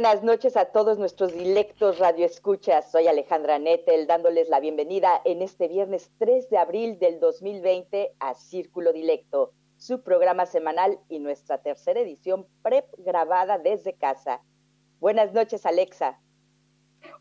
Buenas noches a todos nuestros dilectos radioescuchas. Soy Alejandra Nettel dándoles la bienvenida en este viernes 3 de abril del 2020 a Círculo Dilecto, su programa semanal y nuestra tercera edición prep grabada desde casa. Buenas noches, Alexa.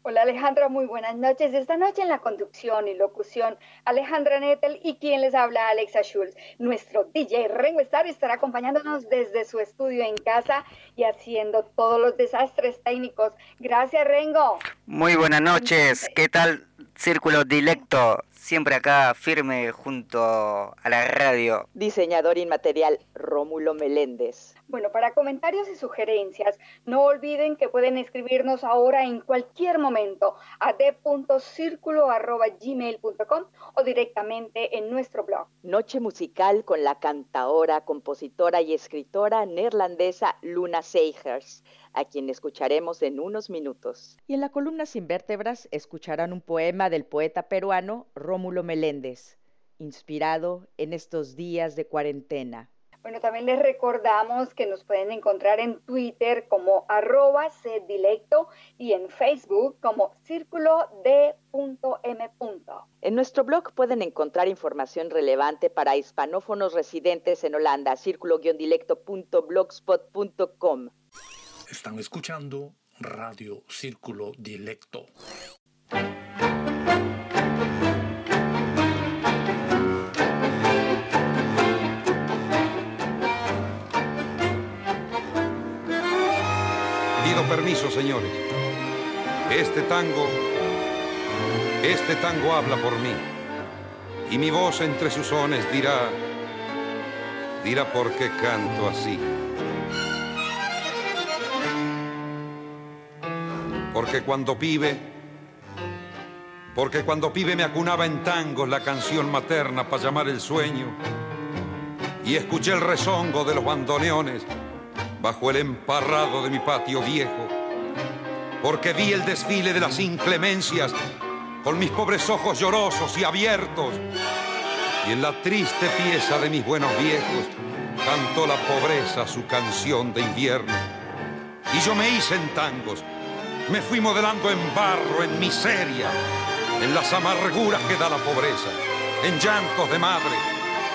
Hola Alejandra, muy buenas noches. Esta noche en la conducción y locución, Alejandra Nettel y quien les habla, Alexa Schulz. Nuestro DJ Rengo Star estará acompañándonos desde su estudio en casa y haciendo todos los desastres técnicos. Gracias, Rengo. Muy buenas noches. ¿Qué tal, Círculo Dilecto? Siempre acá firme junto a la radio. Diseñador inmaterial Rómulo Meléndez. Bueno, para comentarios y sugerencias, no olviden que pueden escribirnos ahora en cualquier momento a d.circulo.gmail.com o directamente en nuestro blog. Noche musical con la cantaora, compositora y escritora neerlandesa Luna Seigers, a quien escucharemos en unos minutos. Y en la columna Sin Vértebras escucharán un poema del poeta peruano Rómulo Meléndez, inspirado en estos días de cuarentena. Bueno, también les recordamos que nos pueden encontrar en Twitter como arroba dilecto y en Facebook como círculo d.m. En nuestro blog pueden encontrar información relevante para hispanófonos residentes en Holanda, círculo-dilecto.blogspot.com. Están escuchando Radio Círculo Dilecto. Pido permiso, señores. Este tango, este tango habla por mí. Y mi voz entre sus sones dirá, dirá por qué canto así. Porque cuando pibe, porque cuando pibe me acunaba en tangos la canción materna para llamar el sueño. Y escuché el rezongo de los bandoneones bajo el emparrado de mi patio viejo, porque vi el desfile de las inclemencias con mis pobres ojos llorosos y abiertos, y en la triste pieza de mis buenos viejos cantó la pobreza su canción de invierno. Y yo me hice en tangos, me fui modelando en barro, en miseria, en las amarguras que da la pobreza, en llantos de madre,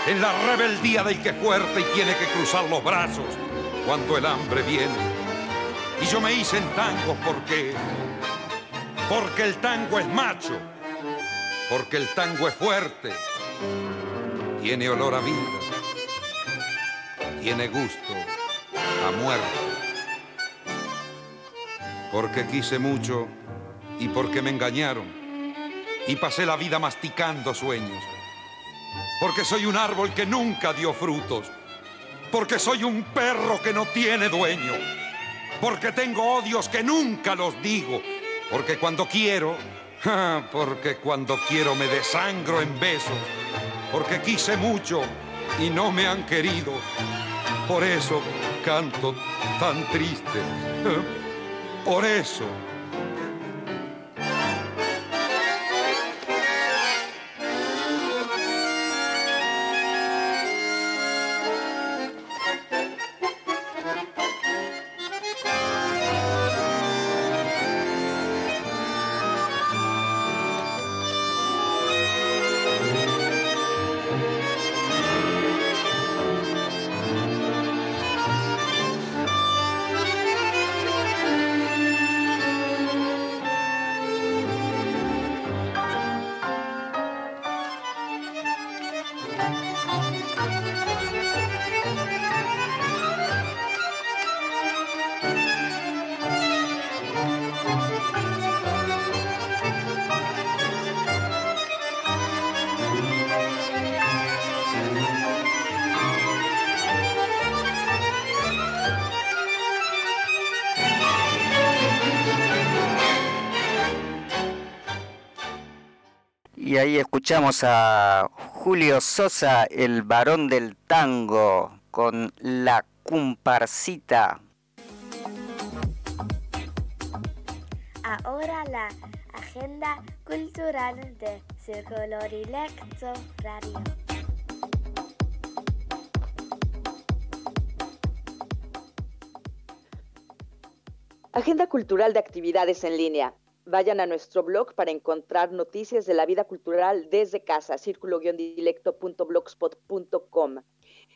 en la rebeldía del que es fuerte y tiene que cruzar los brazos cuando el hambre viene. Y yo me hice en tango porque, porque el tango es macho, porque el tango es fuerte, tiene olor a vida, tiene gusto a muerte. Porque quise mucho y porque me engañaron y pasé la vida masticando sueños. Porque soy un árbol que nunca dio frutos. Porque soy un perro que no tiene dueño, porque tengo odios que nunca los digo, porque cuando quiero, porque cuando quiero me desangro en besos, porque quise mucho y no me han querido, por eso canto tan triste, por eso Y ahí escuchamos a Julio Sosa, el varón del tango, con la comparsita. Ahora la agenda cultural de Círculo Directo Radio. Agenda cultural de actividades en línea. Vayan a nuestro blog para encontrar noticias de la vida cultural desde casa, círculo-dilecto.blogspot.com.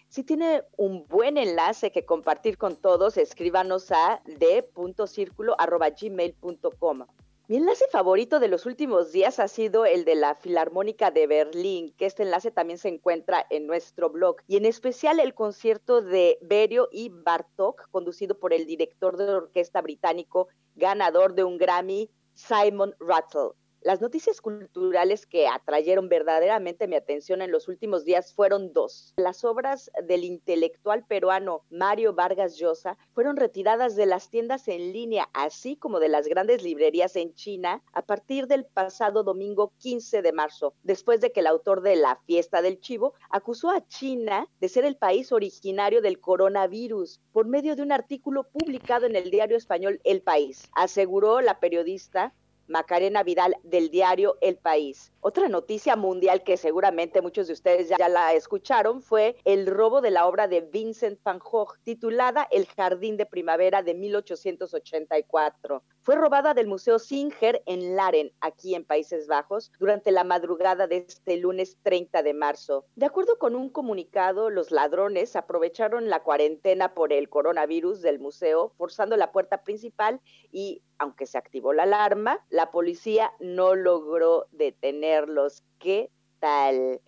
Si tiene un buen enlace que compartir con todos, escríbanos a d.círculo.gmail.com. Mi enlace favorito de los últimos días ha sido el de la Filarmónica de Berlín, que este enlace también se encuentra en nuestro blog, y en especial el concierto de Berio y Bartok, conducido por el director de orquesta británico, ganador de un Grammy, Simon Rattle. Las noticias culturales que atrayeron verdaderamente mi atención en los últimos días fueron dos. Las obras del intelectual peruano Mario Vargas Llosa fueron retiradas de las tiendas en línea, así como de las grandes librerías en China, a partir del pasado domingo 15 de marzo, después de que el autor de La fiesta del chivo acusó a China de ser el país originario del coronavirus por medio de un artículo publicado en el diario español El País, aseguró la periodista Macarena Vidal del diario El País. Otra noticia mundial que seguramente muchos de ustedes ya, la escucharon fue el robo de la obra de Vincent van Gogh titulada El Jardín de Primavera de 1884. Fue robada del Museo Singer en Laren, aquí en Países Bajos, durante la madrugada de este lunes 30 de marzo. De acuerdo con un comunicado, los ladrones aprovecharon la cuarentena por el coronavirus del museo, forzando la puerta principal y, aunque se activó la alarma, la policía no logró detenerlos. ¿Qué tal?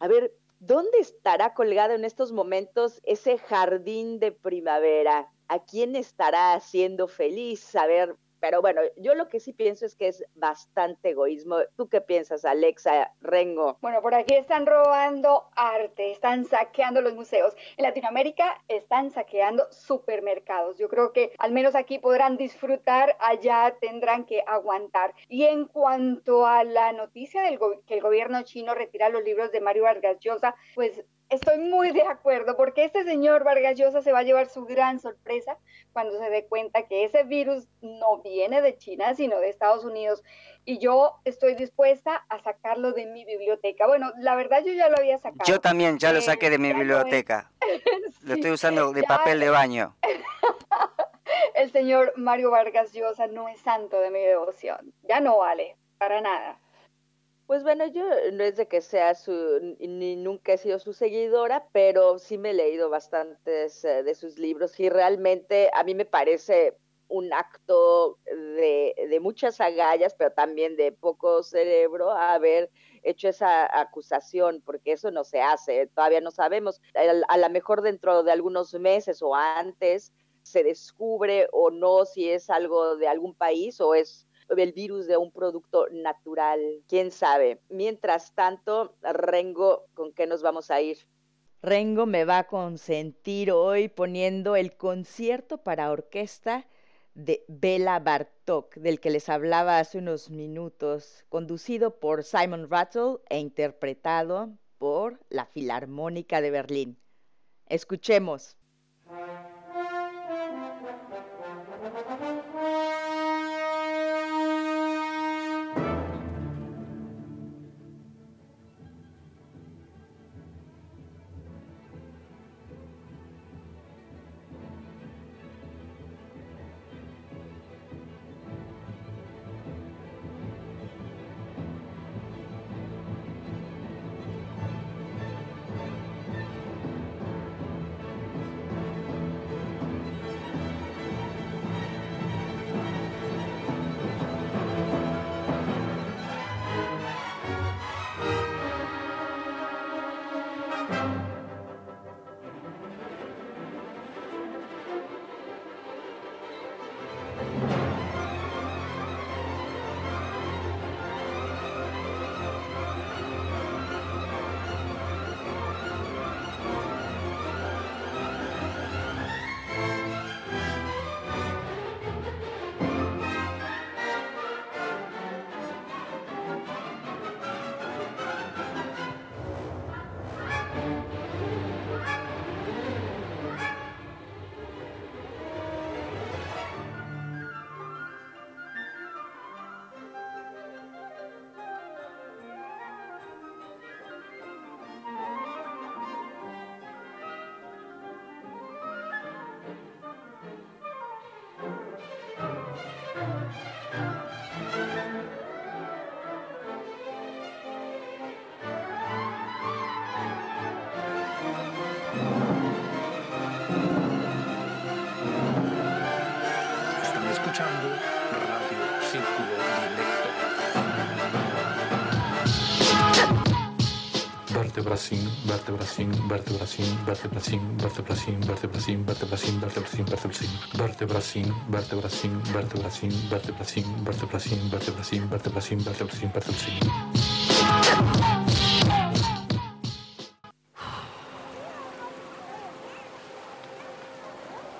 A ver, ¿dónde estará colgado en estos momentos ese jardín de primavera? ¿A quién estará haciendo feliz? A ver, pero bueno, yo lo que sí pienso es que es bastante egoísmo. ¿Tú qué piensas, Alexa Rengo? Bueno, por aquí están robando arte, están saqueando los museos. En Latinoamérica están saqueando supermercados. Yo creo que al menos aquí podrán disfrutar, allá tendrán que aguantar. Y en cuanto a la noticia del que el gobierno chino retira los libros de Mario Vargas Llosa, pues Estoy muy de acuerdo porque este señor Vargas Llosa se va a llevar su gran sorpresa cuando se dé cuenta que ese virus no viene de China, sino de Estados Unidos. Y yo estoy dispuesta a sacarlo de mi biblioteca. Bueno, la verdad yo ya lo había sacado. Yo también ya lo saqué de mi biblioteca. Lo estoy usando de papel de baño. El señor Mario Vargas Llosa no es santo de mi devoción. Ya no vale, para nada. Pues bueno, yo no es de que sea su, ni nunca he sido su seguidora, pero sí me he leído bastantes eh, de sus libros y realmente a mí me parece un acto de, de, muchas agallas, pero también de poco cerebro haber hecho esa acusación, porque eso no se hace, todavía no sabemos, a, a lo mejor dentro de algunos meses o antes se descubre o no si es algo de algún país o es el virus de un producto natural, quién sabe. Mientras tanto, Rengo, ¿con qué nos vamos a ir? Rengo me va a consentir hoy poniendo el concierto para orquesta de Bela Bartok, del que les hablaba hace unos minutos, conducido por Simon Rattle e interpretado por la Filarmónica de Berlín. Escuchemos. Vertebracín, vertebracín, vertebracín, vertebracín, vertebracín, vertebracín, vertebracín, vertebracín, vertebracín.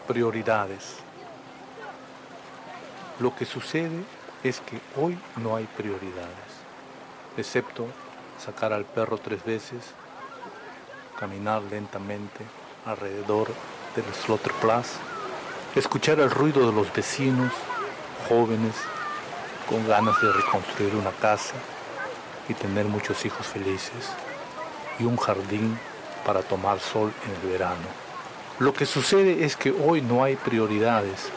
Prioridades. Lo que sucede es que hoy no hay prioridades, excepto sacar al perro tres veces, caminar lentamente alrededor del Slaughterplatz, escuchar el ruido de los vecinos, jóvenes, con ganas de reconstruir una casa y tener muchos hijos felices y un jardín para tomar sol en el verano. Lo que sucede es que hoy no hay prioridades.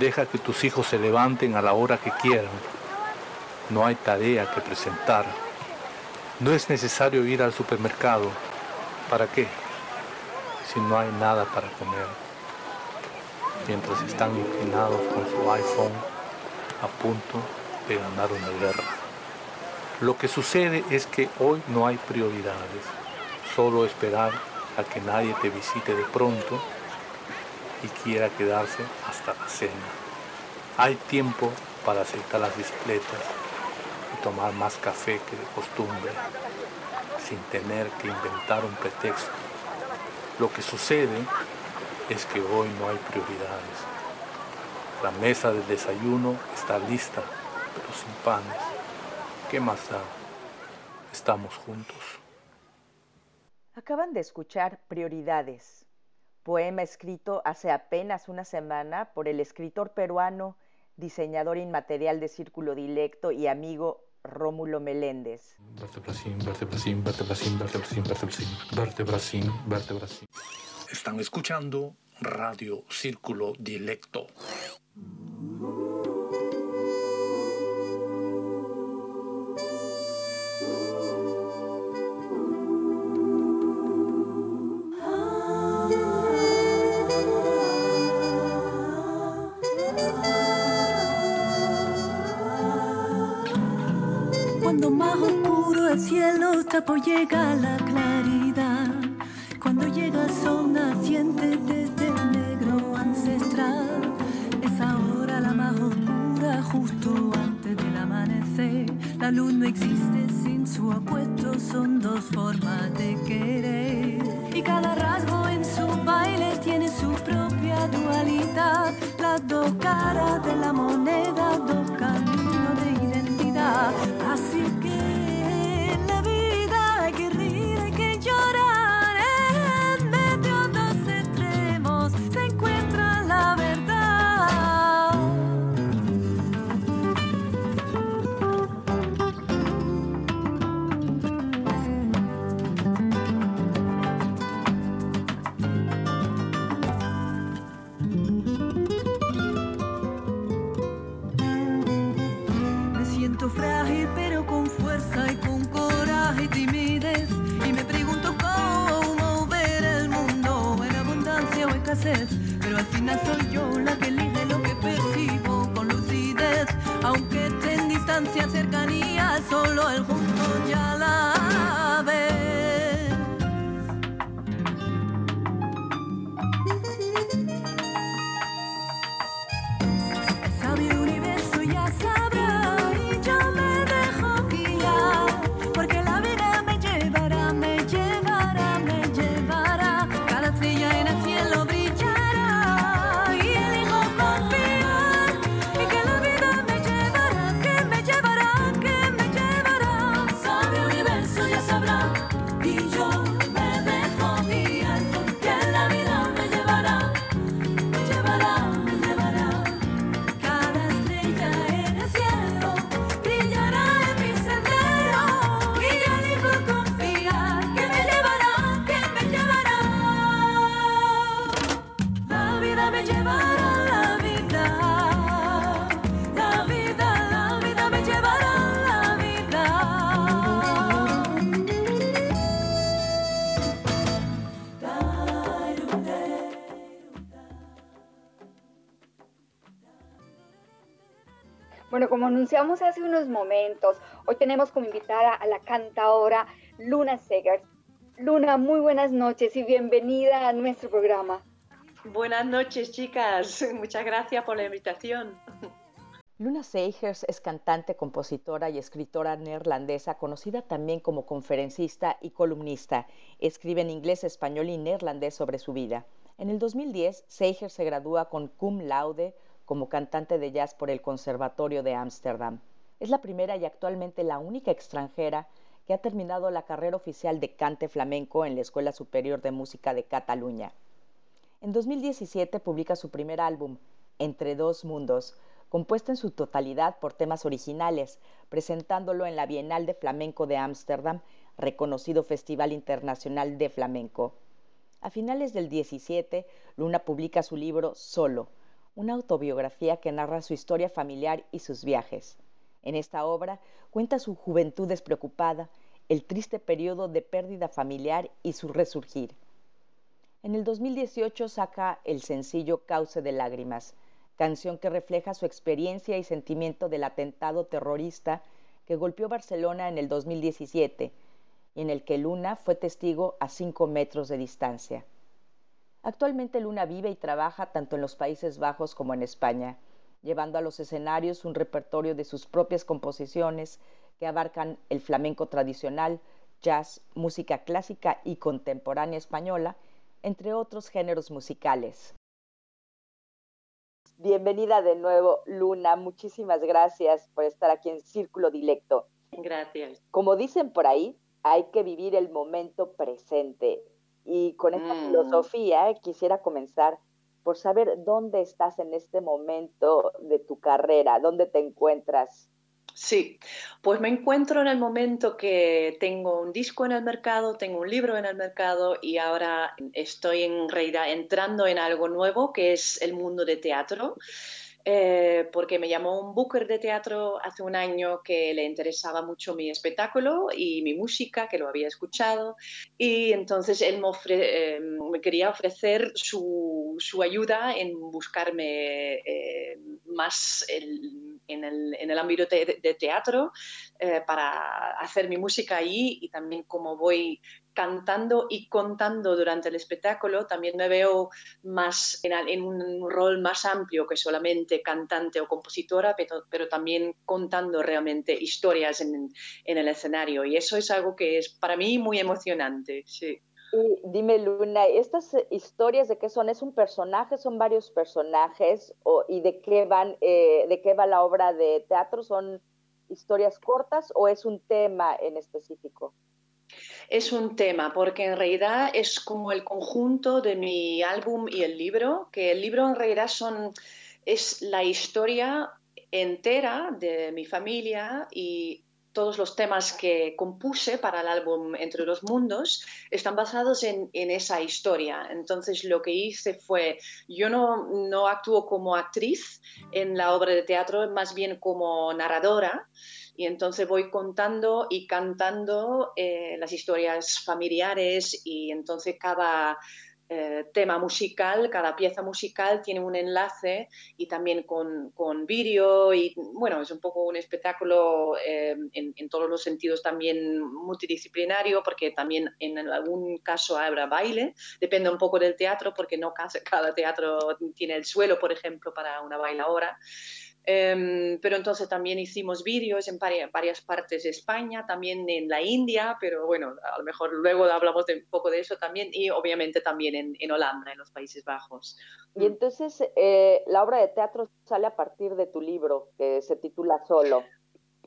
Deja que tus hijos se levanten a la hora que quieran. No hay tarea que presentar. No es necesario ir al supermercado. ¿Para qué? Si no hay nada para comer. Mientras están inclinados con su iPhone a punto de ganar una guerra. Lo que sucede es que hoy no hay prioridades. Solo esperar a que nadie te visite de pronto y quiera quedarse hasta la cena. Hay tiempo para aceptar las bicicletas y tomar más café que de costumbre, sin tener que inventar un pretexto. Lo que sucede es que hoy no hay prioridades. La mesa del desayuno está lista, pero sin panes. ¿Qué más da? Estamos juntos. Acaban de escuchar Prioridades, poema escrito hace apenas una semana por el escritor peruano, diseñador inmaterial de Círculo Dilecto y amigo Rómulo Meléndez. Están escuchando Radio Círculo Dilecto. Cuando más oscuro el cielo está por llegar la claridad. Cuando llega el sol naciente desde el negro ancestral. Es ahora la más oscura justo antes del amanecer. La luz no existe sin su apuesto, son dos formas de querer. Y cada rasgo en su baile tiene su propia dualidad. Las dos caras de la moneda, como anunciamos hace unos momentos, hoy tenemos como invitada a la cantadora Luna Segers. Luna, muy buenas noches y bienvenida a nuestro programa. Buenas noches, chicas. Muchas gracias por la invitación. Luna Segers es cantante, compositora y escritora neerlandesa, conocida también como conferencista y columnista. Escribe en inglés, español y neerlandés sobre su vida. En el 2010, Segers se gradúa con cum laude como cantante de jazz por el Conservatorio de Ámsterdam. Es la primera y actualmente la única extranjera que ha terminado la carrera oficial de cante flamenco en la Escuela Superior de Música de Cataluña. En 2017 publica su primer álbum, Entre dos mundos, compuesto en su totalidad por temas originales, presentándolo en la Bienal de Flamenco de Ámsterdam, reconocido Festival Internacional de Flamenco. A finales del 17, Luna publica su libro Solo, una autobiografía que narra su historia familiar y sus viajes. En esta obra cuenta su juventud despreocupada, el triste periodo de pérdida familiar y su resurgir. En el 2018 saca el sencillo Cauce de Lágrimas, canción que refleja su experiencia y sentimiento del atentado terrorista que golpeó Barcelona en el 2017 y en el que Luna fue testigo a cinco metros de distancia. Actualmente Luna vive y trabaja tanto en los Países Bajos como en España, llevando a los escenarios un repertorio de sus propias composiciones que abarcan el flamenco tradicional, jazz, música clásica y contemporánea española, entre otros géneros musicales. Bienvenida de nuevo, Luna. Muchísimas gracias por estar aquí en Círculo Dilecto. Gracias. Como dicen por ahí, hay que vivir el momento presente. Y con esta mm. filosofía quisiera comenzar por saber dónde estás en este momento de tu carrera, dónde te encuentras. Sí, pues me encuentro en el momento que tengo un disco en el mercado, tengo un libro en el mercado y ahora estoy en realidad entrando en algo nuevo que es el mundo de teatro. Eh, porque me llamó un booker de teatro hace un año que le interesaba mucho mi espectáculo y mi música, que lo había escuchado, y entonces él me, eh, quería ofrecer su, ayuda en buscarme eh, más en, el, ámbito de, teatro para hacer mi música ahí y también como voy cantando y contando durante el espectáculo, también me veo más en, un rol más amplio que solamente cantante o compositora, pero, también contando realmente historias en, el escenario. Y eso es algo que es para mí muy emocionante. Sí. Y dime, Luna, ¿estas historias de qué son? ¿Es un personaje? ¿Son varios personajes? O, ¿Y de qué, van, eh, de qué va la obra de teatro? ¿Son historias cortas o es un tema en específico? Es un tema, porque en realidad es como el conjunto de mi álbum y el libro, que el libro en realidad son, es la historia entera de mi familia y todos los temas que compuse para el álbum Entre los Mundos están basados en, esa historia. Entonces lo que hice fue, yo no, no actúo como actriz en la obra de teatro, más bien como narradora y entonces voy contando y cantando eh, las historias familiares y entonces cada eh, tema musical, cada pieza musical tiene un enlace y también con, con vídeo y bueno, es un poco un espectáculo eh, en, todos los sentidos también multidisciplinario porque también en algún caso habrá baile, depende un poco del teatro porque no cada teatro tiene el suelo, por ejemplo, para una bailadora. Em, pero entonces también hicimos vídeos en varias, partes de España, también en la India, pero bueno, a lo mejor luego hablamos de, un poco de eso también, y obviamente también en, en Holanda, en los Países Bajos. Y entonces eh, la obra de teatro sale a partir de tu libro, que se titula Solo.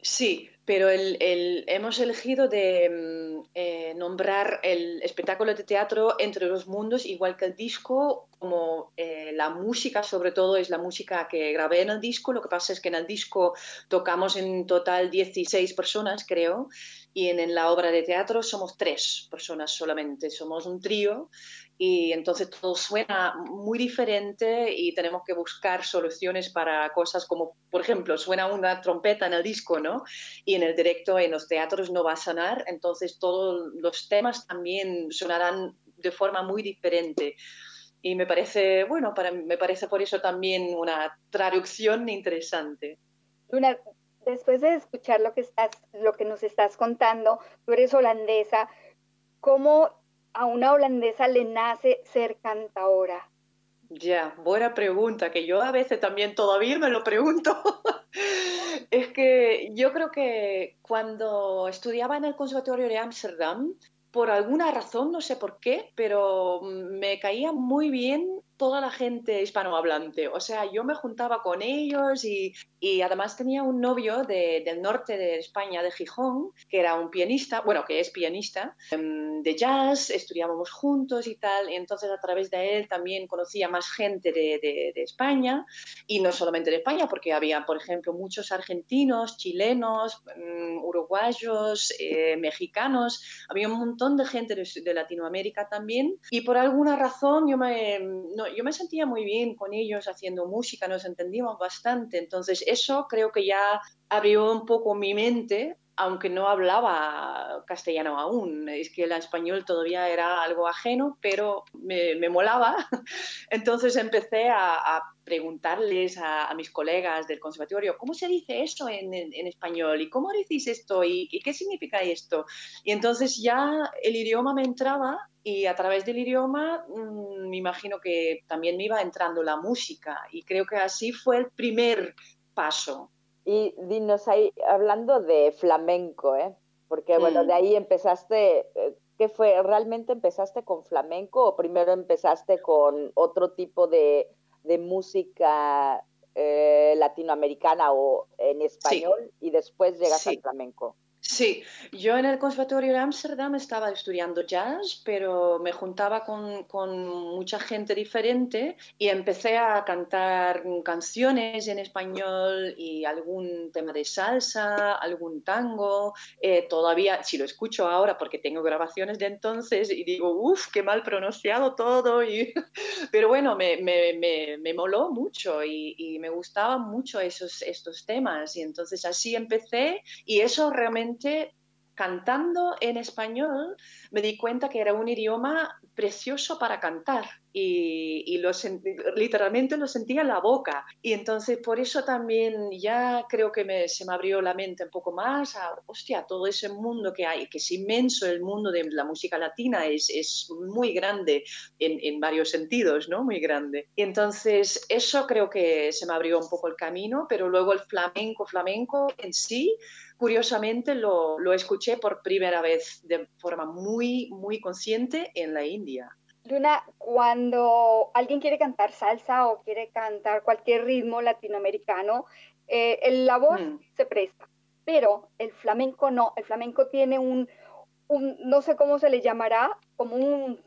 Sí, pero el, hemos elegido de mm, eh, nombrar el espectáculo de teatro entre los mundos, igual que el disco, como eh, la música, sobre todo, es la música que grabé en el disco. Lo que pasa es que en el disco tocamos en total 16 personas, creo, y en, la obra de teatro somos tres personas solamente, somos un trío y entonces todo suena muy diferente y tenemos que buscar soluciones para cosas como, por ejemplo, suena una trompeta en el disco, ¿no? Y en el directo, en los teatros no va a sonar, entonces todos los temas también sonarán de forma muy diferente. Y me parece, bueno, para, me parece por eso también una traducción interesante. Luna, después de escuchar lo que, estás, lo que nos estás contando, tú eres holandesa, ¿cómo a una holandesa le nace ser cantadora? Ya, buena pregunta, que yo a veces también todavía me lo pregunto. es que yo creo que cuando estudiaba en el Conservatorio de Ámsterdam, por alguna razón, no sé por qué, pero me caía muy bien toda la gente hispanohablante. O sea, yo me juntaba con ellos y, y además tenía un novio de, del norte de España, de Gijón, que era un pianista, bueno, que es pianista, em, de jazz, estudiábamos juntos y tal. Y entonces a través de él también conocía más gente de, de, España y no solamente de España, porque había, por ejemplo, muchos argentinos, chilenos, um, uruguayos, eh, mexicanos, había un montón de gente de, Latinoamérica también. Y por alguna razón yo me, no, yo me sentía muy bien con ellos haciendo música, nos entendíamos bastante. Entonces eso creo que ya abrió un poco mi mente aunque no hablaba castellano aún, es que el español todavía era algo ajeno, pero me, molaba. Entonces empecé a, a preguntarles a, mis colegas del conservatorio, ¿cómo se dice esto en, español? ¿Y cómo decís esto? ¿Y, ¿Y, qué significa esto? Y entonces ya el idioma me entraba y a través del idioma mmm, me imagino que también me iba entrando la música y creo que así fue el primer paso. Y dinos ahí, hablando de flamenco, ¿eh? Porque bueno, mm. de ahí empezaste, eh, ¿qué fue? ¿Realmente empezaste con flamenco o primero empezaste con otro tipo de, de música eh, latinoamericana o en español sí. y después llegas sí. al flamenco? Sí, yo en el Conservatorio de Ámsterdam estaba estudiando jazz, pero me juntaba con, con, mucha gente diferente y empecé a cantar canciones en español y algún tema de salsa, algún tango. Eh, todavía, si lo escucho ahora, porque tengo grabaciones de entonces y digo, uff, qué mal pronunciado todo. Y... pero bueno, me, me, me, me moló mucho y, y, me gustaban mucho esos, estos temas. Y entonces así empecé y eso realmente cantando en español me di cuenta que era un idioma precioso para cantar y, literalmente lo sentía en la boca. Y entonces por eso también ya creo que se me abrió la mente un poco más a, hostia, todo ese mundo que hay, que es inmenso, el mundo de la música latina es, es muy grande en, en, varios sentidos, ¿no? Muy grande. Y entonces eso creo que se me abrió un poco el camino, pero luego el flamenco, flamenco en sí, curiosamente lo, lo escuché por primera vez de forma muy, muy consciente en la India. Luna, cuando alguien quiere cantar salsa o quiere cantar cualquier ritmo latinoamericano, eh, la voz mm. se presta, pero el flamenco no, el flamenco tiene un, un, no sé cómo se le llamará, como un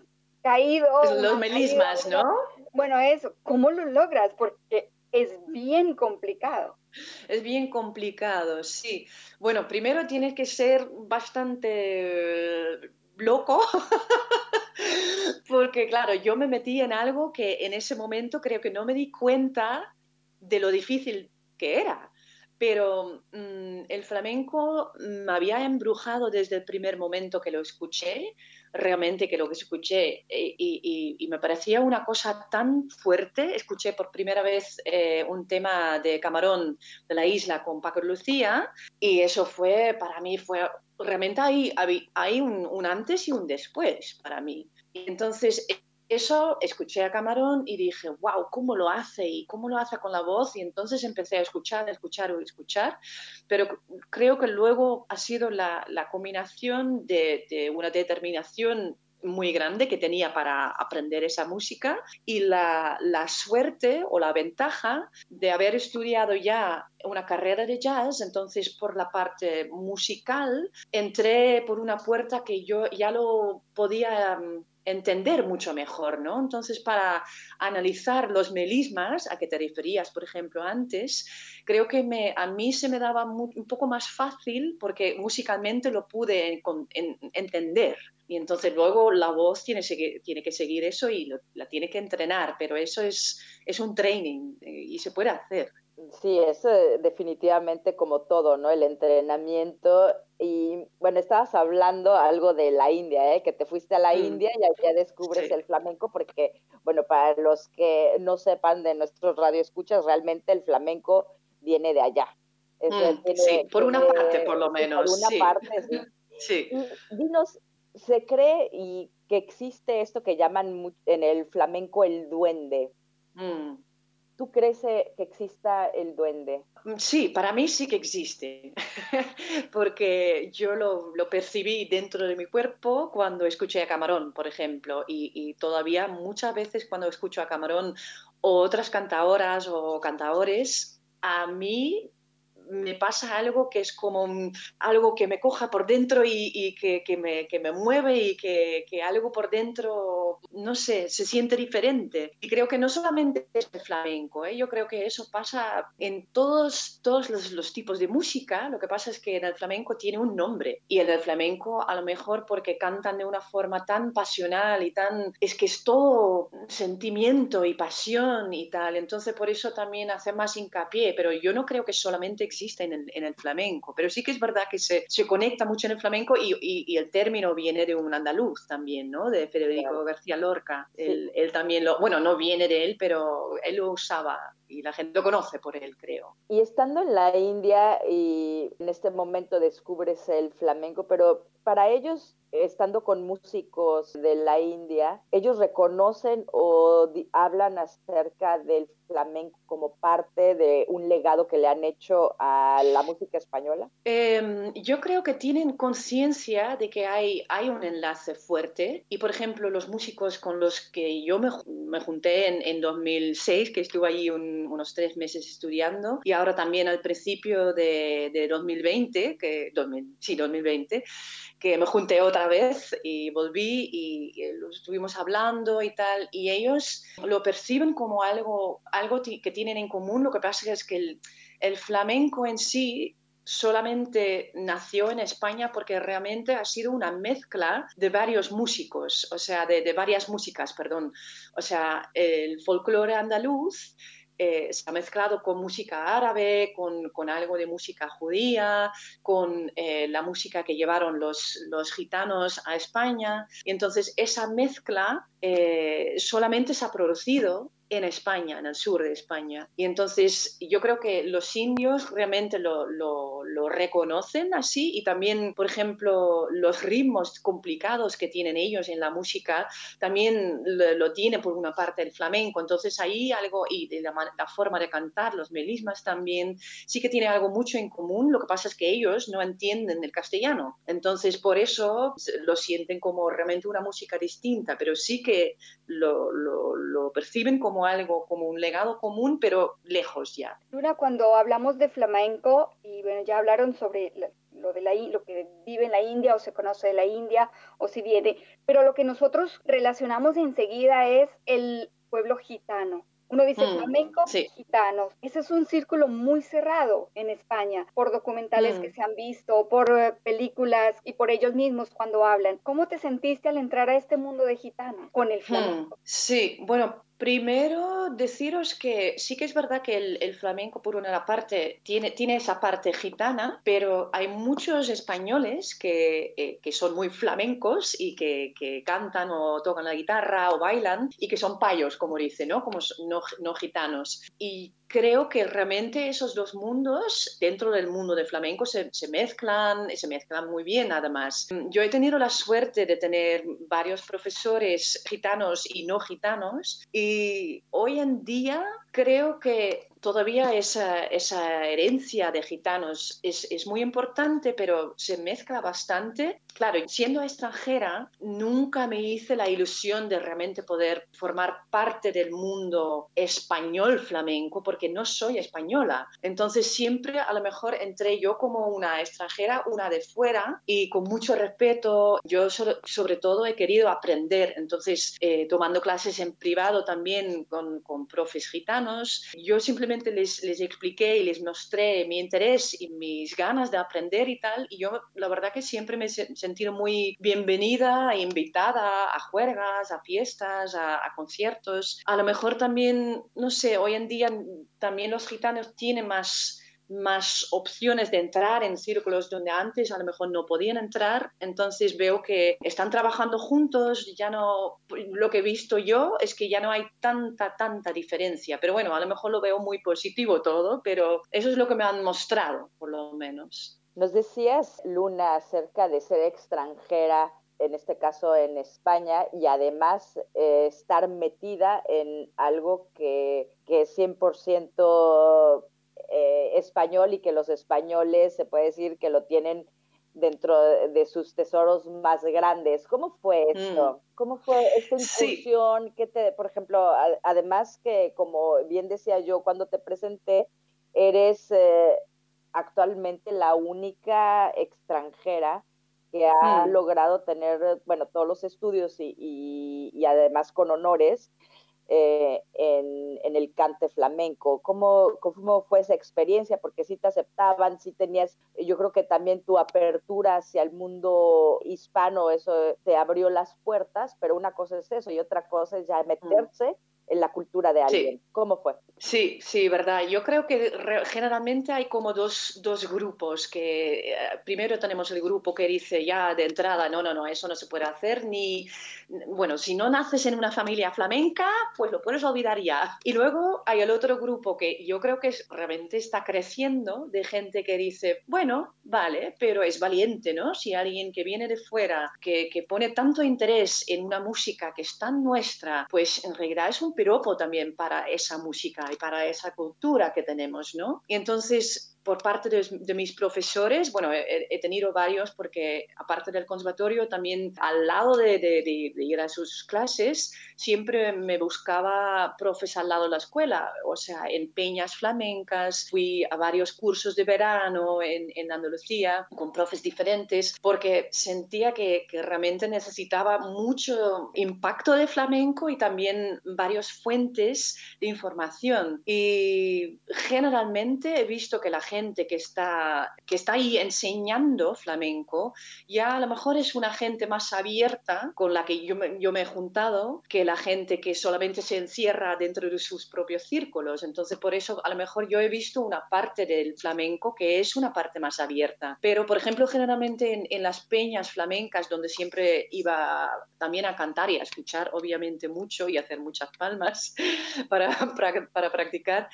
caído. Los melismas, caído, ¿no? Bueno, eso, ¿cómo lo logras? Porque es bien complicado. Es bien complicado, sí. Bueno, primero tienes que ser bastante loco, porque claro, yo me metí en algo que en ese momento creo que no me di cuenta de lo difícil que era. Pero mmm, el flamenco me había embrujado desde el primer momento que lo escuché, realmente que lo que escuché eh, y, y, y, me parecía una cosa tan fuerte. Escuché por primera vez eh, un tema de Camarón de la isla con Paco Lucía y eso fue, para mí, fue realmente hay, hay, un, un, antes y un después para mí. Entonces eso escuché a Camarón y dije, wow, ¿cómo lo hace? ¿Y cómo lo hace con la voz? Y entonces empecé a escuchar, a escuchar, escuchar. Pero creo que luego ha sido la, la combinación de, de, una determinación muy grande que tenía para aprender esa música y la, la, suerte o la ventaja de haber estudiado ya una carrera de jazz, entonces por la parte musical entré por una puerta que yo ya lo podía entender mucho mejor, ¿no? Entonces, para analizar los melismas a que te referías, por ejemplo, antes, creo que me, a mí se me daba un poco más fácil porque musicalmente lo pude en, en, entender. Y entonces luego la voz tiene, tiene que seguir eso y lo, la tiene que entrenar, pero eso es, es un training eh, y se puede hacer. Sí, eso definitivamente como todo, ¿no? El entrenamiento. Y bueno, estabas hablando algo de la India, ¿eh? Que te fuiste a la mm. India y allá descubres sí. el flamenco, porque, bueno, para los que no sepan de nuestros radioescuchas, realmente el flamenco viene de allá. Mm, sí, por una parte por lo menos. Por una parte, sí. dinos, ¿se cree y que existe esto que llaman en el flamenco el duende? Mm. ¿Tú crees eh, que exista el duende? Mm, sí, para mí sí que existe, porque yo lo, percibí dentro de mi cuerpo cuando escuché a Camarón, por ejemplo, y, todavía muchas veces cuando escucho a Camarón o otras cantadoras o cantadores, a mí me pasa algo que es como algo que me coja por dentro y, que, me, que, me, mueve y que, que, algo por dentro, no sé, se siente diferente. Y creo que no solamente es el flamenco, ¿eh? yo creo que eso pasa en todos, todos los, los, tipos de música. Lo que pasa es que en el flamenco tiene un nombre y en el flamenco a lo mejor porque cantan de una forma tan pasional y tan... es que es todo sentimiento y pasión y tal. Entonces por eso también hace más hincapié, pero yo no creo que solamente existe en el, flamenco, pero sí que es verdad que se, se conecta mucho en el flamenco y, y, el término viene de un andaluz también, ¿no? De Federico García Lorca. Él, él, también lo, bueno, no viene de él, pero él lo usaba y la gente lo conoce por él, creo. Y estando en la India y en este momento descubres el flamenco, pero para ellos estando con músicos de la India, ellos reconocen o hablan acerca del flamenco como parte de un legado que le han hecho a la música española? Em, yo creo que tienen conciencia de que hay, hay un enlace fuerte y, por ejemplo, los músicos con los que yo me, me junté en, en, 2006, que estuve allí unos tres meses estudiando, y ahora también al principio de, de 2020, que, sí, 2020, que me junté otra vez y volví y, lo estuvimos hablando y tal, y ellos lo perciben como algo, algo que tienen en común, lo que pasa es que el, el flamenco en sí solamente nació en España porque realmente ha sido una mezcla de varios músicos, o sea, de, de varias músicas, perdón. O sea, el folclore andaluz eh, se ha mezclado con música árabe, con, algo de música judía, con eh, la música que llevaron los, gitanos a España. Y entonces esa mezcla eh, solamente se ha producido en España, en el sur de España. Y entonces yo creo que los indios realmente lo, lo, reconocen así y también, por ejemplo, los ritmos complicados que tienen ellos en la música también lo, tiene por una parte el flamenco. Entonces ahí algo, y la, la, forma de cantar, los melismas también, sí que tiene algo mucho en común. Lo que pasa es que ellos no entienden el castellano. Entonces por eso lo sienten como realmente una música distinta, pero sí que lo, lo perciben como algo, como un legado común, pero lejos ya. Luna, cuando hablamos de flamenco, y bueno, ya hablaron sobre lo, de la, lo que vive en la India o se conoce de la India o si viene, pero lo que nosotros relacionamos enseguida es el pueblo gitano. Uno dice mm, flamenco, gitanos. Ese es un círculo muy cerrado en España por documentales que mm. se han visto, por eh, películas y por ellos mismos cuando hablan. ¿Cómo te sentiste al entrar a este mundo de gitanos con el mm, flamenco? Sí, bueno, Primero, deciros que sí que es verdad que el, flamenco, por una parte, tiene, tiene, esa parte gitana, pero hay muchos españoles que, eh, que son muy flamencos y que, que, cantan o tocan la guitarra o bailan y que son payos, como dice, ¿no? Como no, no gitanos. Y creo que realmente esos dos mundos dentro del mundo del flamenco se, se, mezclan y se mezclan muy bien además. Yo he tenido la suerte de tener varios profesores gitanos y no gitanos y hoy en día creo que todavía esa, esa herencia de gitanos es, es, muy importante, pero se mezcla bastante. Claro, siendo extranjera, nunca me hice la ilusión de realmente poder formar parte del mundo español flamenco, porque no soy española. Entonces siempre a lo mejor entré yo como una extranjera, una de fuera, y con mucho respeto, yo sobre, todo he querido aprender. Entonces, eh, tomando clases en privado también con, con profes gitanos, yo simplemente les, expliqué y les mostré mi interés y mis ganas de aprender y tal, y yo la verdad que siempre me he sentido muy bienvenida e invitada a juergas, a fiestas, a, conciertos. A lo mejor también, no sé, hoy en día también los gitanos tienen más más opciones de entrar en círculos donde antes a lo mejor no podían entrar. Entonces veo que están trabajando juntos, ya no, lo que he visto yo es que ya no hay tanta, tanta diferencia. Pero bueno, a lo mejor lo veo muy positivo todo, pero eso es lo que me han mostrado, por lo menos. Nos decías, Luna, acerca de ser extranjera en este caso en España, y además eh, estar metida en algo que, que es 100% eh, español y que los españoles se puede decir que lo tienen dentro de sus tesoros más grandes. ¿Cómo fue esto? Mm. ¿Cómo fue esta incursión? que te, por ejemplo, además que como bien decía yo cuando te presenté, eres eh, actualmente la única extranjera que ha mm. logrado tener, bueno, todos los estudios y, y además con honores eh, en, el cante flamenco. ¿Cómo, ¿Cómo fue esa experiencia? Porque si te aceptaban, si tenías, yo creo que también tu apertura hacia el mundo hispano, eso te abrió las puertas, pero una cosa es eso y otra cosa es ya meterse en la cultura de alguien. ¿Cómo fue? Sí, sí, verdad. Yo creo que generalmente hay como dos, dos grupos, que eh, primero tenemos el grupo que dice ya de entrada, no, no, no, eso no se puede hacer, ni, bueno, si no naces en una familia flamenca, pues lo puedes olvidar ya. Y luego hay el otro grupo que yo creo que realmente está creciendo de gente que dice, bueno, vale, pero es valiente, ¿no? Si alguien que viene de fuera, que, que pone tanto interés en una música que es tan nuestra, pues en realidad es un piropo también para esa música y para esa cultura que tenemos, ¿no? Y entonces por parte de, mis profesores, bueno, he, tenido varios porque aparte del conservatorio, también al lado de, ir a sus clases, siempre me buscaba profes al lado de la escuela, o sea, en peñas flamencas, fui a varios cursos de verano en, en Andalucía con profes diferentes porque sentía que, que realmente necesitaba mucho impacto de flamenco y también varias fuentes de información. Y generalmente he visto que la gente que está, que está ahí enseñando flamenco, ya a lo mejor es una gente más abierta con la que yo me, yo me he juntado que la gente que solamente se encierra dentro de sus propios círculos. Entonces, por eso a lo mejor yo he visto una parte del flamenco que es una parte más abierta. Pero, por ejemplo, generalmente en, las peñas flamencas, donde siempre iba también a cantar y a escuchar, obviamente, mucho y hacer muchas palmas para, para practicar,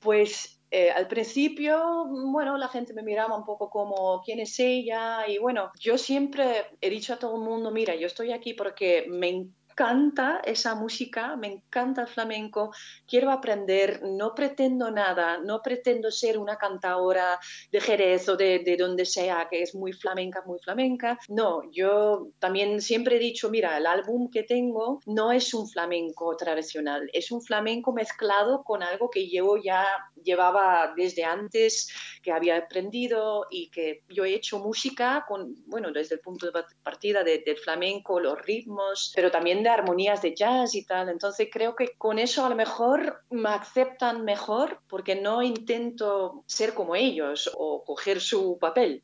pues eh, al principio, bueno, la gente me miraba un poco como, ¿quién es ella? Y bueno, yo siempre he dicho a todo el mundo, mira, yo estoy aquí porque me encanta esa música, me encanta el flamenco, quiero aprender, no pretendo nada, no pretendo ser una cantadora de Jerez o de, de donde sea, que es muy flamenca, muy flamenca. No, yo también siempre he dicho, mira, el álbum que tengo no es un flamenco tradicional, es un flamenco mezclado con algo que llevo ya, llevaba desde antes, que había aprendido y que yo he hecho música con, bueno, desde el punto de partida del flamenco, los ritmos, pero también de armonías de jazz y tal. Entonces creo que con eso a lo mejor me aceptan mejor porque no intento ser como ellos o coger su papel.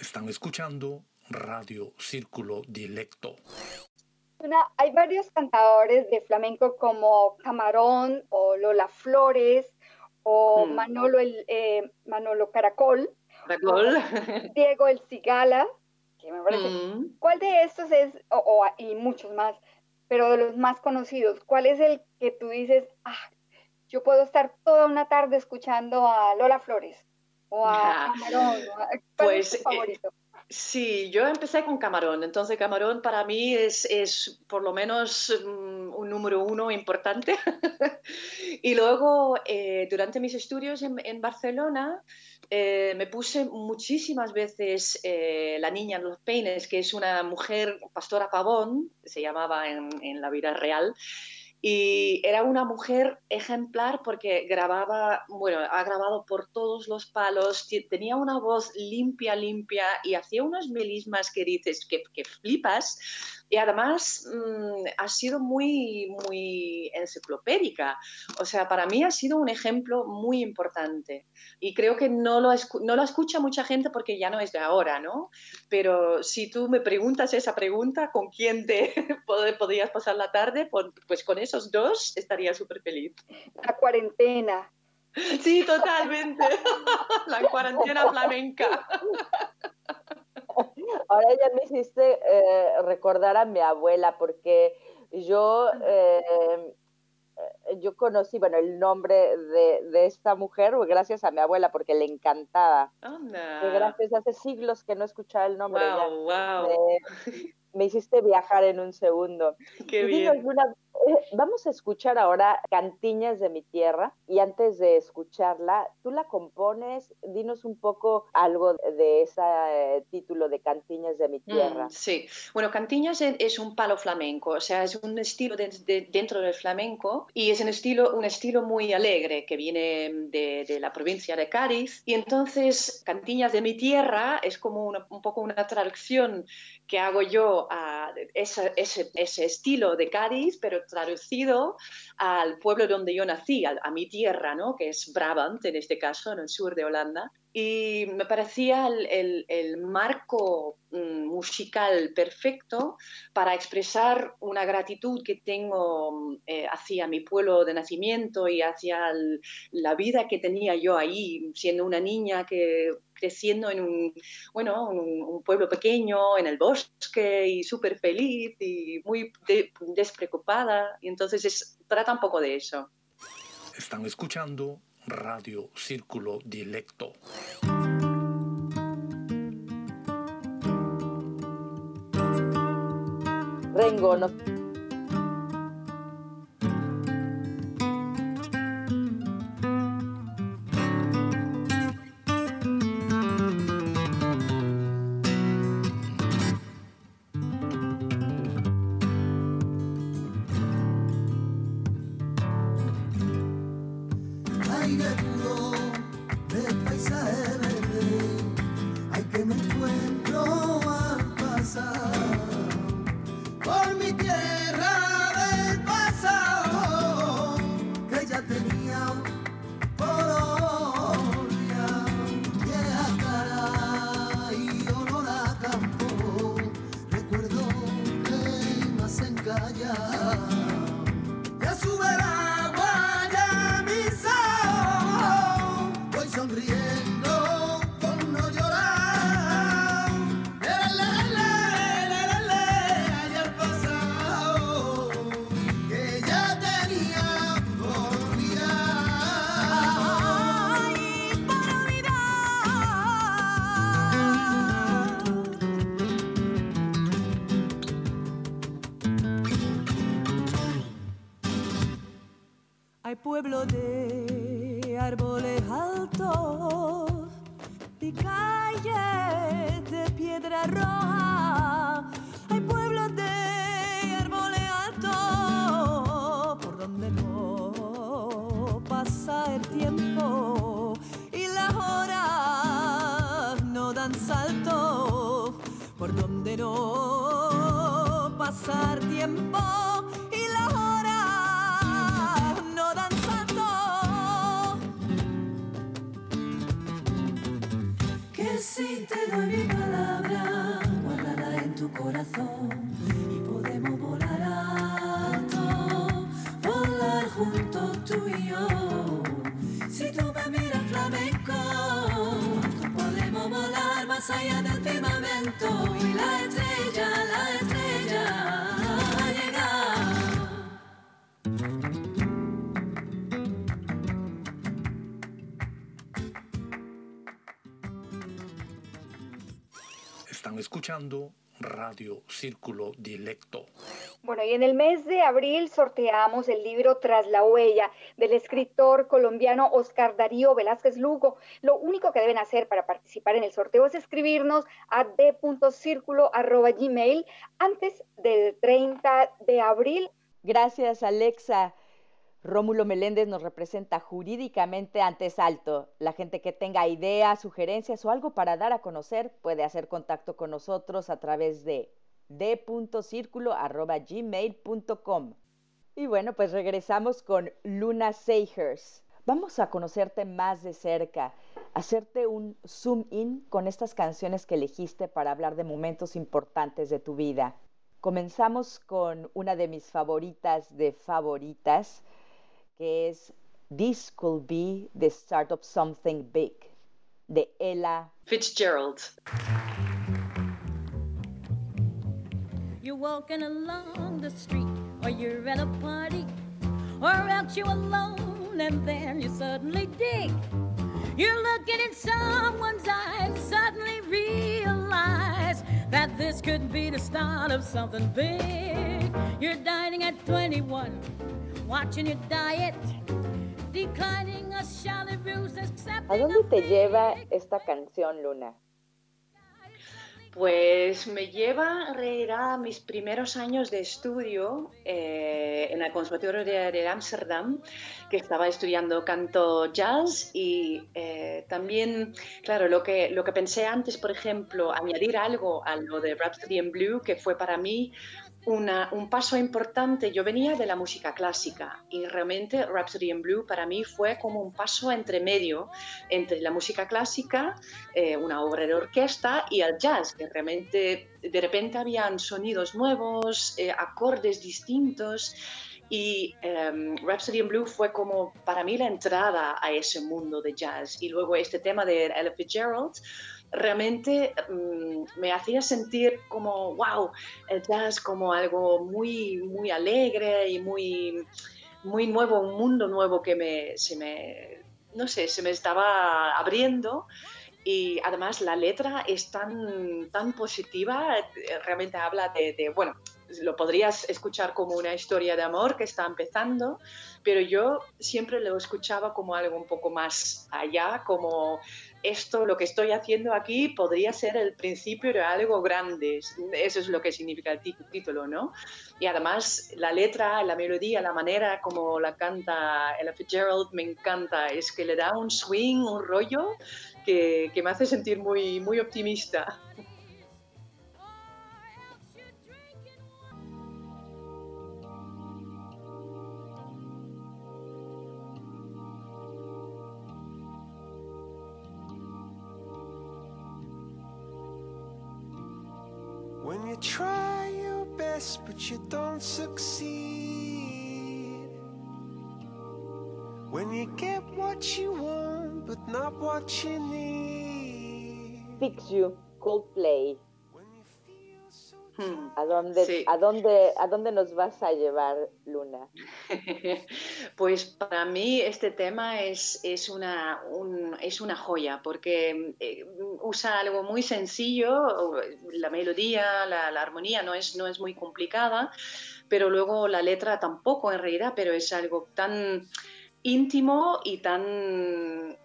Están escuchando Radio Círculo Dilecto. hay varios cantadores de flamenco como Camarón o Lola Flores o hmm. Manolo, el, eh, Manolo Caracol, Caracol. Diego el Cigala, que me parece. Hmm. ¿Cuál de estos es, o, y muchos más, pero de los más conocidos, ¿cuál es el que tú dices, ah, yo puedo estar toda una tarde escuchando a Lola Flores o a Camarón? pues, es tu eh, favorito? Sí, yo empecé con Camarón, entonces Camarón para mí es, es por lo menos mm, un número uno importante. y luego, eh, durante mis estudios en, Barcelona, eh, me puse muchísimas veces eh, La niña en los peines, que es una mujer, pastora pavón, se llamaba en, en la vida real, y era una mujer ejemplar porque grababa, bueno, ha grabado por todos los palos, tenía una voz limpia, limpia y hacía unos melismas que dices que, que flipas. Y además mm, ha sido muy, muy enciclopédica. O sea, para mí ha sido un ejemplo muy importante. Y creo que no lo, no lo escucha mucha gente porque ya no es de ahora, ¿no? Pero si tú me preguntas esa pregunta, ¿con quién te podrías pasar la tarde? Pues con esos dos estaría súper feliz. La cuarentena. Sí, totalmente. La cuarentena flamenca. Ahora ya me hiciste eh, recordar a mi abuela porque yo, eh, yo conocí, bueno, el nombre de, esta mujer gracias a mi abuela porque le encantaba. Gracias, hace siglos que no escuchaba el nombre. Wow, wow. Me hiciste viajar en un segundo. Qué bien. Eh, vamos a escuchar ahora Cantiñas de mi tierra y antes de escucharla, tú la compones, dinos un poco algo de ese eh, título de Cantiñas de mi mm, tierra. sí, bueno, Cantiñas es, un palo flamenco, o sea, es un estilo dentro del flamenco y es un estilo, un estilo muy alegre que viene de, de, la provincia de Cádiz y entonces Cantiñas de mi tierra es como un poco una traducción que hago yo a ese, ese, estilo de Cádiz, pero traducido al pueblo donde yo nací, a, mi tierra, ¿no? que es Brabant en este caso, en el sur de Holanda y me parecía el, marco mm, musical perfecto para expresar una gratitud que tengo eh, hacia mi pueblo de nacimiento y hacia la vida que tenía yo ahí, siendo una niña que creciendo en un, bueno, un, pueblo pequeño, en el bosque y súper feliz y muy despreocupada. Y entonces es, trata un poco de eso. Están escuchando Radio Círculo Dilecto. Rengo, pueblo escuchando Radio Círculo Dilecto. Bueno, y en el mes de abril sorteamos el libro Tras la huella del escritor colombiano Oscar Darío Velázquez Lugo. Lo único que deben hacer para participar en el sorteo es escribirnos a d.círculo.gmail antes del 30 de abril. Gracias, Alexa. Rómulo Meléndez nos representa jurídicamente ante Salto. La gente que tenga ideas, sugerencias o algo para dar a conocer puede hacer contacto con nosotros a través de d.circulo.gmail.com. Y bueno, pues regresamos con Luna Seigers. Vamos a conocerte más de cerca, hacerte un zoom in con estas canciones que elegiste para hablar de momentos importantes de tu vida. Comenzamos con una de mis favoritas de favoritas, es This could be the start of something big, de Ella Fitzgerald. You're walking along the street, or you're at a party, or else you're alone, and then you suddenly dig. You're looking in someone's eyes, suddenly realize that this could be the start of something big. You're dining at 21, watching your diet, declining a Charlotte's, ¿A dónde te lleva esta canción, Luna? Pues me lleva a mis primeros años de estudio eh, en el Conservatorio de Ámsterdam, que estaba estudiando canto jazz y eh, también, claro, lo que, lo que pensé antes, por ejemplo, añadir algo a lo de Rhapsody in Blue, que fue para mí un paso importante. Yo venía de la música clásica y realmente Rhapsody in Blue para mí fue como un paso entre medio entre la música clásica, eh, una obra de orquesta, y el jazz, que realmente de repente habían sonidos nuevos, eh, acordes distintos. Y um, Rhapsody in Blue fue como para mí la entrada a ese mundo de jazz. Y luego este tema de Ella Fitzgerald realmente mm, me hacía sentir como, wow, el jazz como algo muy, muy alegre y muy, muy nuevo, un mundo nuevo que me, se me, no sé, se me estaba abriendo. Y además la letra es tan, tan positiva, realmente habla de, de, bueno, lo podrías escuchar como una historia de amor que está empezando, pero yo siempre lo escuchaba como algo un poco más allá, como esto, lo que estoy haciendo aquí, podría ser el principio de algo grande. Eso es lo que significa el título, ¿no? Y además la letra, la melodía, la manera como la canta Ella Fitzgerald me encanta. Es que le da un swing, un rollo que, me hace sentir muy, muy optimista. When you try your best but you don't succeed. When you get what you want but not what you need. Fix You, Coldplay. ¿A dónde, sí. ¿A dónde, a dónde nos vas a llevar, Luna? Pues para mí este tema es, es, una, un- es una joya porque eh, usa algo muy sencillo, la melodía, la, la armonía no es, no es muy complicada, pero luego la letra tampoco en realidad, pero es algo tan íntimo y tan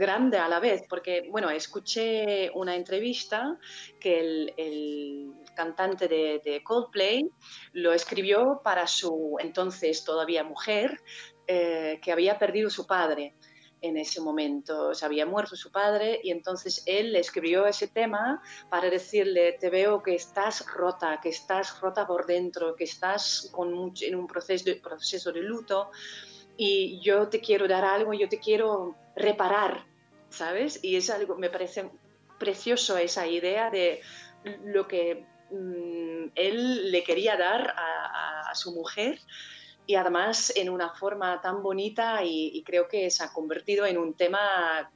grande a la vez, porque bueno, escuché una entrevista que el, el cantante de, de Coldplay lo escribió para su entonces todavía mujer, eh, que había perdido su padre en ese momento, se había muerto su padre y entonces él escribió ese tema para decirle, te veo que estás rota, que estás rota por dentro, que estás con mucho- en un proceso de, proceso de luto y yo te quiero dar algo, yo te quiero reparar, ¿sabes? Y es algo, me parece precioso esa idea de lo que mm, él le quería dar a, a- a su mujer y además en una forma tan bonita y, y creo que se ha convertido en un tema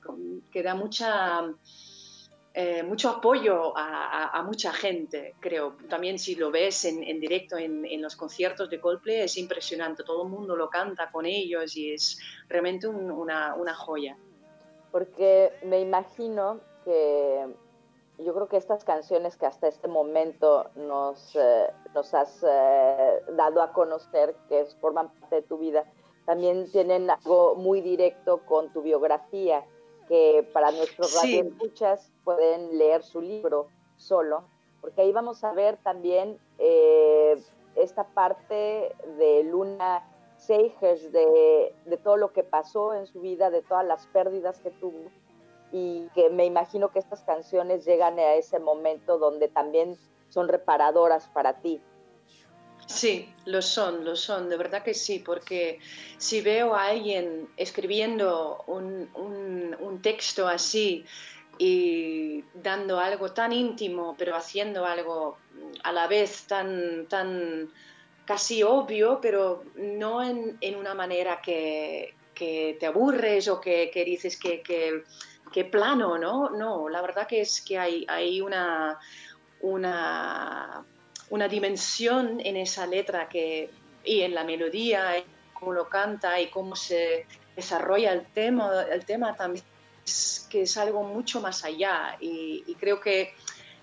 que da mucha, eh, mucho apoyo a, a- a mucha gente, creo. También si lo ves en, en directo en, en los conciertos de Coldplay es impresionante, todo el mundo lo canta con ellos y es realmente un- una, una joya. Porque me imagino que yo creo que estas canciones que hasta este momento nos, eh, nos has eh, dado a conocer, que forman parte de tu vida, también tienen algo muy directo con tu biografía, que para nuestros Sí. radioescuchas pueden leer su libro solo, porque ahí vamos a ver también eh, esta parte de Luna De, de todo lo que pasó en su vida, de todas las pérdidas que tuvo y que me imagino que estas canciones llegan a ese momento donde también son reparadoras para ti. Sí, lo son, lo son, de verdad que sí, porque si veo a alguien escribiendo un, un- un texto así y dando algo tan íntimo, pero haciendo algo a la vez tan, tan casi obvio, pero no en, una manera que, te aburres o que, dices que, que, plano, ¿no? No, la verdad que es que hay, hay una, una, una dimensión en esa letra que, y en la melodía, en cómo lo canta y cómo se desarrolla el tema, el tema también es, que es algo mucho más allá y, creo que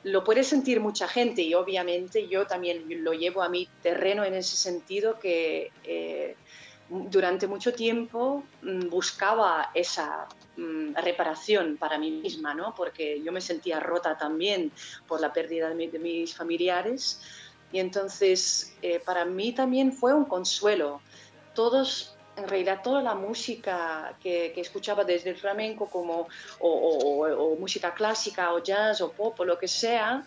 lo puede sentir mucha gente y obviamente yo también lo llevo a mi terreno en ese sentido que eh, durante mucho tiempo mm, buscaba esa mm, reparación para mí misma, ¿no? porque yo me sentía rota también por la pérdida de, mis familiares y entonces eh, para mí también fue un consuelo. Todos en realidad toda la música que, escuchaba desde el flamenco como o, música clásica o jazz o pop o lo que sea,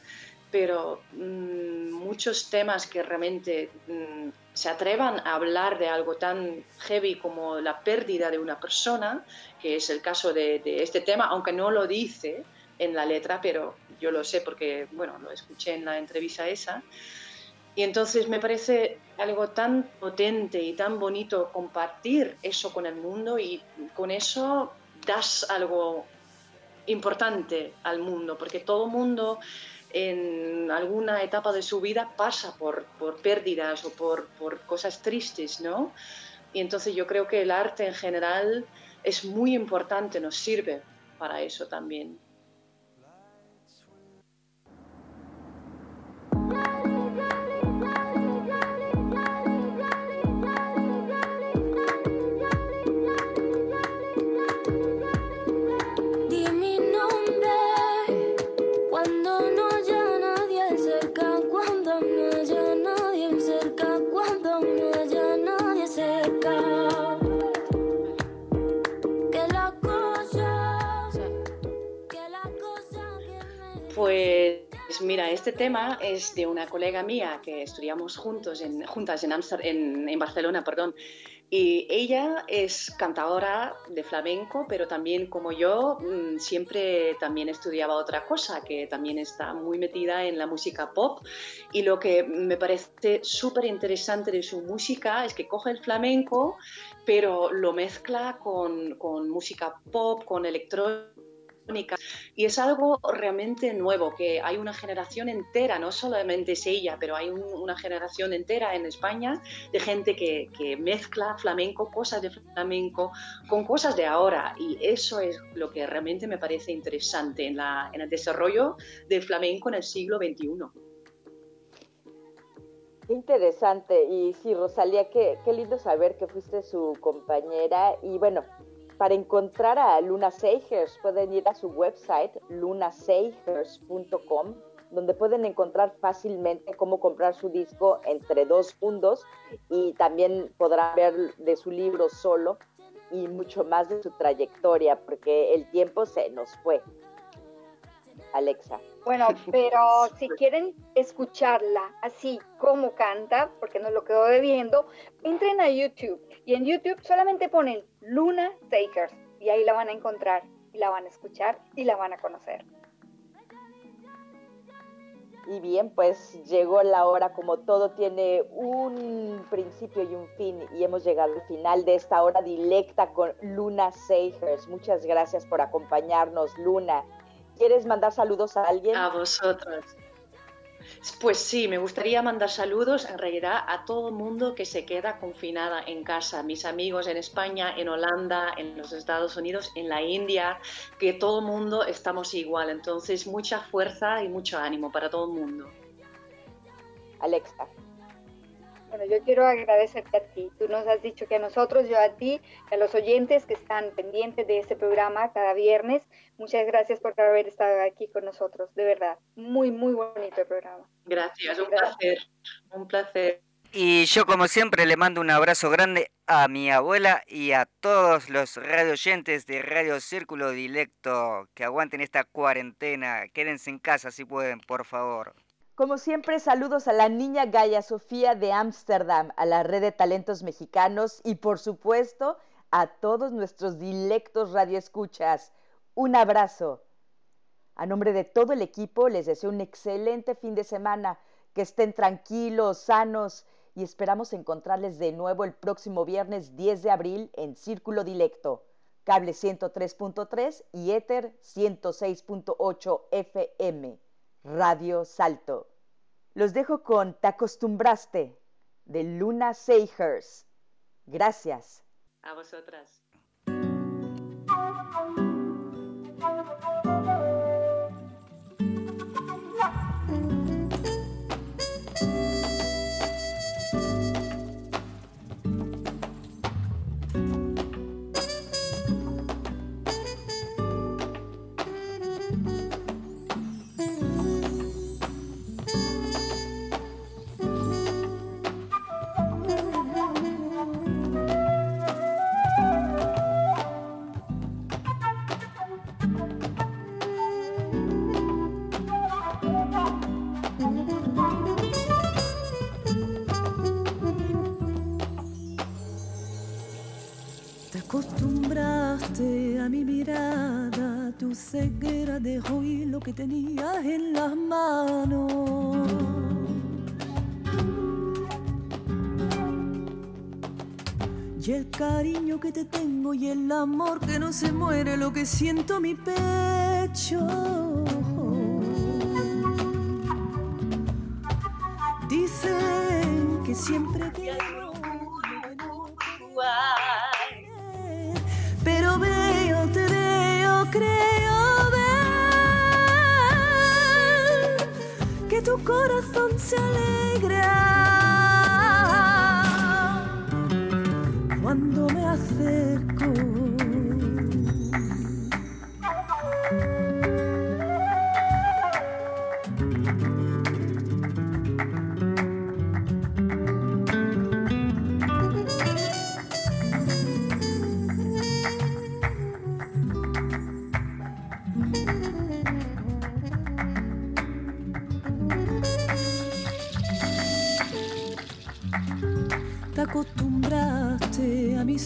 pero mm, muchos temas que realmente mm, se atrevan a hablar de algo tan heavy como la pérdida de una persona, que es el caso de, de este tema, aunque no lo dice en la letra, pero yo lo sé porque, bueno, lo escuché en la entrevista esa, y entonces me parece algo tan potente y tan bonito compartir eso con el mundo y con eso das algo importante al mundo, porque todo mundo en alguna etapa de su vida pasa por, por pérdidas o por, por cosas tristes, ¿no? Y entonces yo creo que el arte en general es muy importante, nos sirve para eso también. Mira, este tema es de una colega mía que estudiamos juntos en, juntas en, en, Barcelona, perdón, y ella es cantadora de flamenco, pero también como yo mm, siempre también estudiaba otra cosa, que también está muy metida en la música pop. Y lo que me parece súper interesante de su música es que coge el flamenco, pero lo mezcla con, con música pop, con electrónica y es algo realmente nuevo, que hay una generación entera, no solamente es ella, pero hay una generación entera en España de gente que, mezcla flamenco, cosas de flamenco, con cosas de ahora. Y eso es lo que realmente me parece interesante en, la, en el desarrollo del flamenco en el siglo XXI. Qué interesante. Y sí, Rosalía, qué, qué lindo saber que fuiste su compañera. Y bueno, para encontrar a Luna Seigers pueden ir a su website lunaseigers.com donde pueden encontrar fácilmente cómo comprar su disco entre dos mundos y también podrán ver de su libro solo y mucho más de su trayectoria porque el tiempo se nos fue. Alexa. Bueno, pero si quieren escucharla así como canta, porque nos lo quedó debiendo, entren a YouTube y en YouTube solamente ponen Luna Takers y ahí la van a encontrar y la van a escuchar y la van a conocer. Y bien, pues llegó la hora, como todo tiene un principio y un fin, y hemos llegado al final de esta hora directa con Luna Seigers. Muchas gracias por acompañarnos, Luna. ¿Quieres mandar saludos a alguien? A vosotros. Pues sí, me gustaría mandar saludos en realidad a todo el mundo que se queda confinada en casa, mis amigos en España, en Holanda, en los Estados Unidos, en la India, que todo el mundo estamos igual. Entonces, mucha fuerza y mucho ánimo para todo el mundo. Alexa. Bueno, yo quiero agradecerte a ti. Tú nos has dicho que a nosotros, yo a ti, a los oyentes que están pendientes de este programa cada viernes, muchas gracias por haber estado aquí con nosotros. De verdad, muy, muy bonito el programa. Gracias, un placer. Un placer. Y yo como siempre le mando un abrazo grande a mi abuela y a todos los radio oyentes de Radio Círculo Directo que aguanten esta cuarentena. Quédense en casa si pueden, por favor. Como siempre, saludos a la niña Gaia Sofía de Ámsterdam, a la red de talentos mexicanos y por supuesto a todos nuestros dilectos radioescuchas. Un abrazo. A nombre de todo el equipo les deseo un excelente fin de semana, que estén tranquilos, sanos y esperamos encontrarles de nuevo el próximo viernes 10 de abril en Círculo Dilecto, cable 103.3 y éter 106.8 FM, Radio Salto. Los dejo con Te acostumbraste de Luna Seihers. Gracias. A vosotras. Ceguera dejó ir lo que tenías en las manos. Y el cariño que te tengo y el amor que no se muere, lo que siento en mi pecho. Dicen que siempre corazón se alegra cuando me acerco.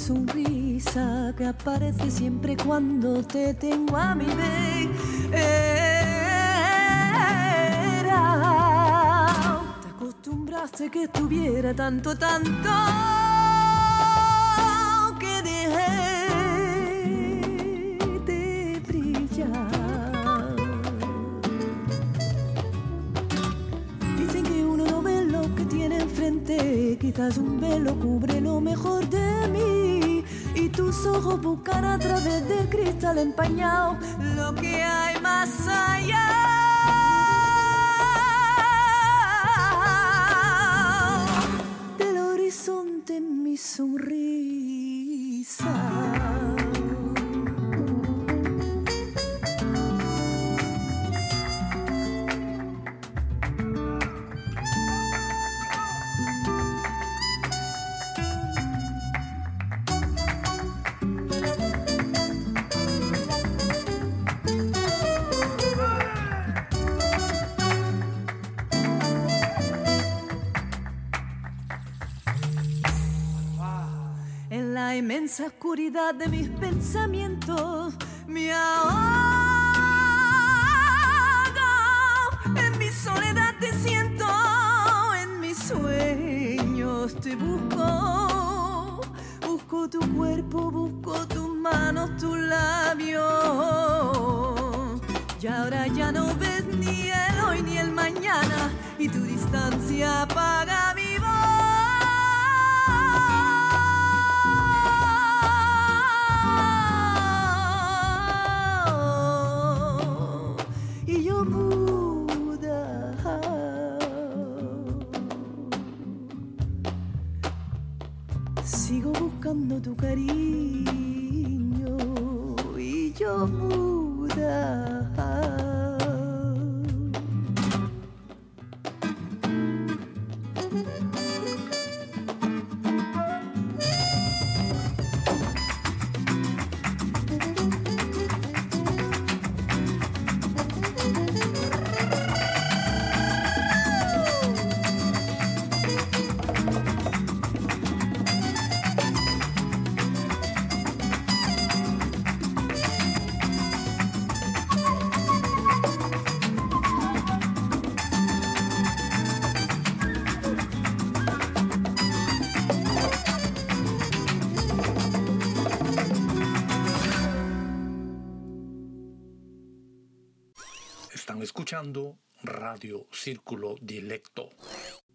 Sonrisa que aparece siempre cuando te tengo a mi vez. Te acostumbraste que estuviera tanto, tanto que dejé de brillar. Dicen que uno no ve lo que tiene enfrente, quizás un velo cubre lo mejor de mí. Tus ojos buscan a través del cristal empañado. Lo que hay más allá inmensa oscuridad de mis pensamientos me ahogo. En mi soledad te siento, en mis sueños te busco. Busco tu cuerpo, busco tus manos, tus labios. Y ahora ya no ves ni el hoy ni el mañana, y tu distancia apaga mi voz. Tu cariño y yo Círculo Dilecto.